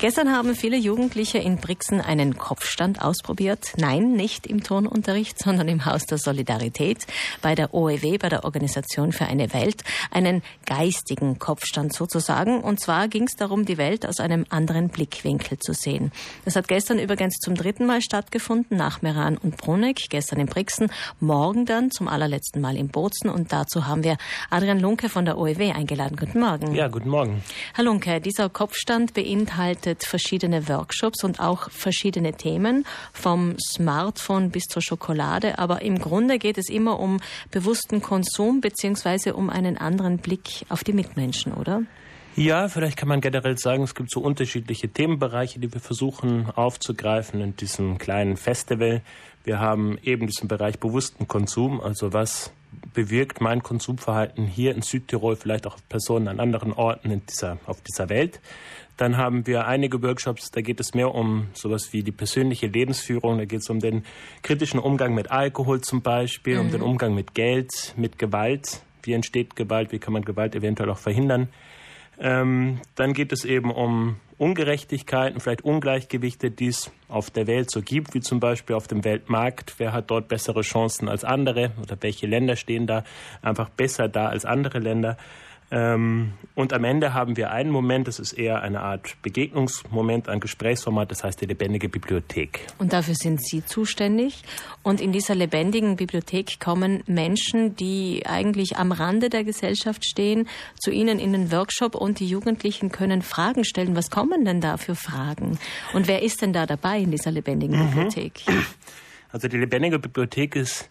Gestern haben viele Jugendliche in Brixen einen Kopfstand ausprobiert. Nein, nicht im Turnunterricht, sondern im Haus der Solidarität bei der OEW, bei der Organisation für eine Welt. Einen geistigen Kopfstand sozusagen. Und zwar ging es darum, die Welt aus einem anderen Blickwinkel zu sehen. Das hat gestern übrigens zum dritten Mal stattgefunden, nach Meran und Bruneck. Gestern in Brixen, morgen dann zum allerletzten Mal in Bozen. Und dazu haben wir Adrian Lunke von der OEW eingeladen. Guten Morgen. Ja, guten Morgen. Herr Lunke, dieser Kopfstand beinhaltet bietet verschiedene Workshops und auch verschiedene Themen, vom Smartphone bis zur Schokolade. Aber im Grunde geht es immer um bewussten Konsum beziehungsweise um einen anderen Blick auf die Mitmenschen, oder? Ja, vielleicht kann man generell sagen, es gibt so unterschiedliche Themenbereiche, die wir versuchen aufzugreifen in diesem kleinen Festival. Wir haben eben diesen Bereich bewussten Konsum, also was bewirkt mein Konsumverhalten hier in Südtirol, vielleicht auch auf Personen an anderen Orten in dieser, auf dieser Welt. Dann haben wir einige Workshops, da geht es mehr um sowas wie die persönliche Lebensführung, da geht es um den kritischen Umgang mit Alkohol zum Beispiel, mhm. um den Umgang mit Geld, mit Gewalt. Wie entsteht Gewalt, wie kann man Gewalt eventuell auch verhindern? Ähm, dann geht es eben um Ungerechtigkeiten, vielleicht Ungleichgewichte, die es auf der Welt so gibt, wie zum Beispiel auf dem Weltmarkt. Wer hat dort bessere Chancen als andere oder welche Länder stehen da einfach besser da als andere Länder? Ähm, und am Ende haben wir einen Moment, das ist eher eine Art Begegnungsmoment, ein Gesprächsformat, das heißt die lebendige Bibliothek. Und dafür sind Sie zuständig. Und in dieser lebendigen Bibliothek kommen Menschen, die eigentlich am Rande der Gesellschaft stehen, zu Ihnen in den Workshop und die Jugendlichen können Fragen stellen. Was kommen denn da für Fragen? Und wer ist denn da dabei in dieser lebendigen mhm. Bibliothek? Also die lebendige Bibliothek ist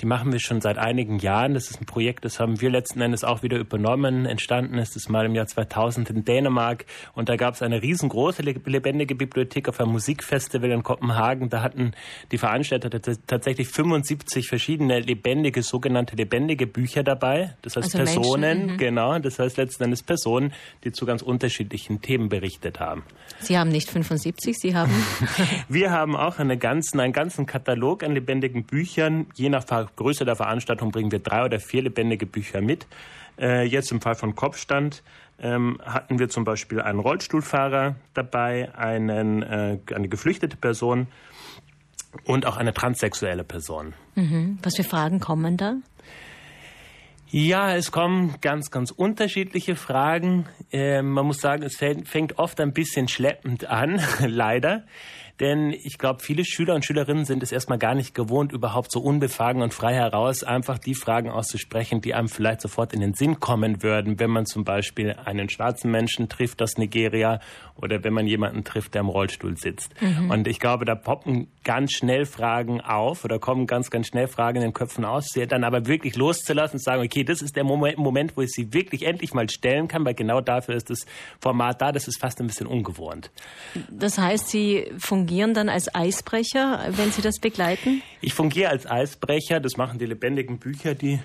die machen wir schon seit einigen Jahren. Das ist ein Projekt, das haben wir letzten Endes auch wieder übernommen. Entstanden ist es mal im Jahr 2000 in Dänemark. Und da gab es eine riesengroße lebendige Bibliothek auf einem Musikfestival in Kopenhagen. Da hatten die Veranstalter tatsächlich 75 verschiedene lebendige, sogenannte lebendige Bücher dabei. Das heißt also Personen, Menschen, mhm. genau. Das heißt letzten Endes Personen, die zu ganz unterschiedlichen Themen berichtet haben. Sie haben nicht 75, Sie haben? wir haben auch eine ganzen, einen ganzen Katalog an lebendigen Büchern, je nach Größe der Veranstaltung bringen wir drei oder vier lebendige Bücher mit. Äh, jetzt im Fall von Kopfstand ähm, hatten wir zum Beispiel einen Rollstuhlfahrer dabei, einen, äh, eine geflüchtete Person und auch eine transsexuelle Person. Mhm. Was für Fragen kommen da? Ja, es kommen ganz, ganz unterschiedliche Fragen. Äh, man muss sagen, es fängt oft ein bisschen schleppend an, leider. Denn ich glaube, viele Schüler und Schülerinnen sind es erstmal gar nicht gewohnt, überhaupt so unbefangen und frei heraus einfach die Fragen auszusprechen, die einem vielleicht sofort in den Sinn kommen würden, wenn man zum Beispiel einen schwarzen Menschen trifft aus Nigeria oder wenn man jemanden trifft, der im Rollstuhl sitzt. Mhm. Und ich glaube, da poppen ganz schnell Fragen auf oder kommen ganz, ganz schnell Fragen in den Köpfen aus, sie dann aber wirklich loszulassen und sagen, okay, das ist der Moment, wo ich sie wirklich endlich mal stellen kann, weil genau dafür ist das Format da, das ist fast ein bisschen ungewohnt. Das heißt, Sie fungieren dann als Eisbrecher, wenn Sie das begleiten? Ich fungiere als Eisbrecher, das machen die lebendigen Bücher, die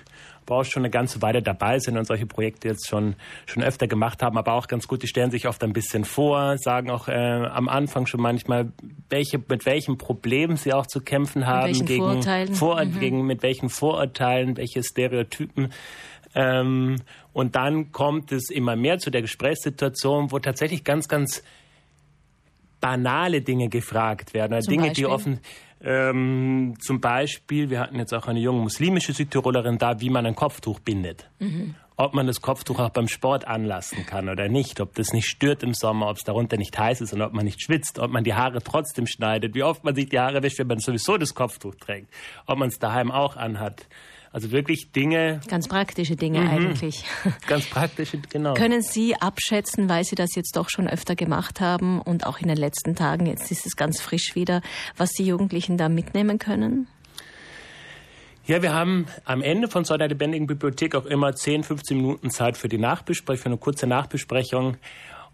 aber auch schon eine ganze Weile dabei sind und solche Projekte jetzt schon, schon öfter gemacht haben, aber auch ganz gut, die stellen sich oft ein bisschen vor, sagen auch äh, am Anfang schon manchmal, welche, mit welchen Problemen sie auch zu kämpfen haben, mit gegen, Vorurteilen. Vor, mhm. gegen mit welchen Vorurteilen, welche Stereotypen. Ähm, und dann kommt es immer mehr zu der Gesprächssituation, wo tatsächlich ganz, ganz banale Dinge gefragt werden. Zum Dinge, Beispiel? die offen, ähm, zum Beispiel, wir hatten jetzt auch eine junge muslimische Südtirolerin da, wie man ein Kopftuch bindet. Mhm. Ob man das Kopftuch auch beim Sport anlassen kann oder nicht, ob das nicht stört im Sommer, ob es darunter nicht heiß ist und ob man nicht schwitzt, ob man die Haare trotzdem schneidet, wie oft man sich die Haare wäscht, wenn man sowieso das Kopftuch trägt, ob man es daheim auch anhat. Also wirklich Dinge. Ganz praktische Dinge mhm. eigentlich. Ganz praktische, genau. Können Sie abschätzen, weil Sie das jetzt doch schon öfter gemacht haben und auch in den letzten Tagen, jetzt ist es ganz frisch wieder, was die Jugendlichen da mitnehmen können? Ja, wir haben am Ende von so einer lebendigen Bibliothek auch immer 10, 15 Minuten Zeit für die Nachbesprechung, für eine kurze Nachbesprechung.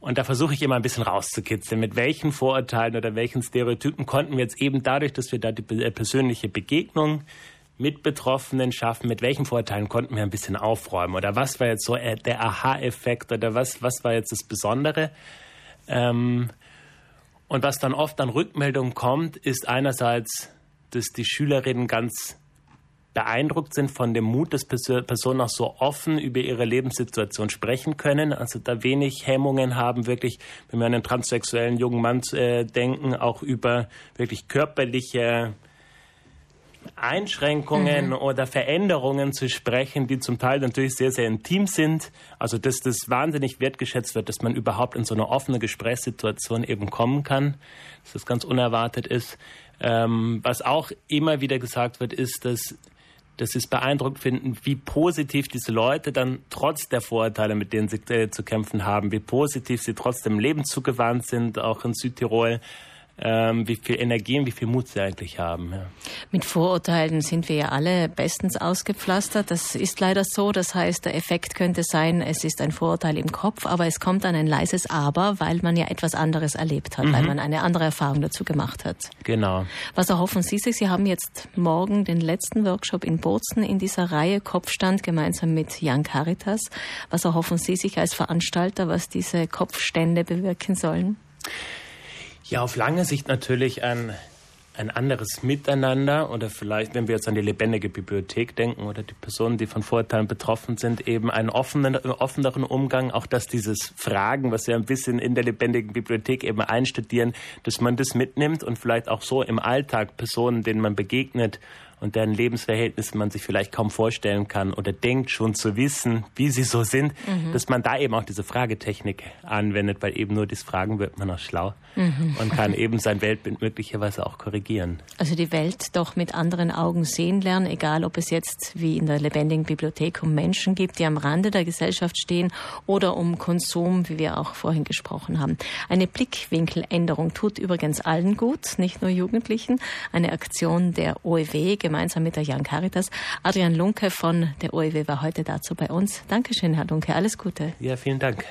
Und da versuche ich immer ein bisschen rauszukitzeln, mit welchen Vorurteilen oder welchen Stereotypen konnten wir jetzt eben dadurch, dass wir da die persönliche Begegnung mit Betroffenen schaffen, mit welchen Vorteilen konnten wir ein bisschen aufräumen? Oder was war jetzt so äh, der Aha-Effekt? Oder was, was war jetzt das Besondere. Ähm, und was dann oft an Rückmeldungen kommt, ist einerseits, dass die Schülerinnen ganz beeindruckt sind von dem Mut, dass Personen auch so offen über ihre Lebenssituation sprechen können, also da wenig Hemmungen haben, wirklich, wenn wir an einen transsexuellen jungen Mann äh, denken, auch über wirklich körperliche Einschränkungen mhm. oder Veränderungen zu sprechen, die zum Teil natürlich sehr, sehr intim sind. Also, dass das wahnsinnig wertgeschätzt wird, dass man überhaupt in so eine offene Gesprächssituation eben kommen kann, dass das ganz unerwartet ist. Ähm, was auch immer wieder gesagt wird, ist, dass dass sie es beeindruckt finden, wie positiv diese Leute dann trotz der Vorurteile, mit denen sie äh, zu kämpfen haben, wie positiv sie trotzdem Leben zugewandt sind, auch in Südtirol ähm, wie viel Energie und wie viel Mut sie eigentlich haben. Ja. Mit Vorurteilen sind wir ja alle bestens ausgepflastert. Das ist leider so. Das heißt, der Effekt könnte sein, es ist ein Vorurteil im Kopf, aber es kommt dann ein leises Aber, weil man ja etwas anderes erlebt hat, mhm. weil man eine andere Erfahrung dazu gemacht hat. Genau. Was erhoffen Sie sich? Sie haben jetzt morgen den letzten Workshop in Bozen in dieser Reihe Kopfstand gemeinsam mit Jan Caritas. Was erhoffen Sie sich als Veranstalter, was diese Kopfstände bewirken sollen? Ja, auf lange Sicht natürlich ein, ein anderes Miteinander oder vielleicht, wenn wir jetzt an die lebendige Bibliothek denken oder die Personen, die von Vorurteilen betroffen sind, eben einen offenen, offeneren Umgang, auch dass dieses Fragen, was wir ein bisschen in der lebendigen Bibliothek eben einstudieren, dass man das mitnimmt und vielleicht auch so im Alltag Personen, denen man begegnet, und deren Lebensverhältnisse man sich vielleicht kaum vorstellen kann oder denkt schon zu wissen, wie sie so sind, mhm. dass man da eben auch diese Fragetechnik anwendet, weil eben nur das Fragen wird man auch schlau mhm. und kann eben sein Weltbild möglicherweise auch korrigieren. Also die Welt doch mit anderen Augen sehen lernen, egal ob es jetzt wie in der lebendigen Bibliothek um Menschen gibt, die am Rande der Gesellschaft stehen oder um Konsum, wie wir auch vorhin gesprochen haben. Eine Blickwinkeländerung tut übrigens allen gut, nicht nur Jugendlichen. Eine Aktion der OEW gemeinsam mit der Jan Caritas. Adrian Lunke von der OEW war heute dazu bei uns. Dankeschön, Herr Lunke. Alles Gute. Ja, vielen Dank.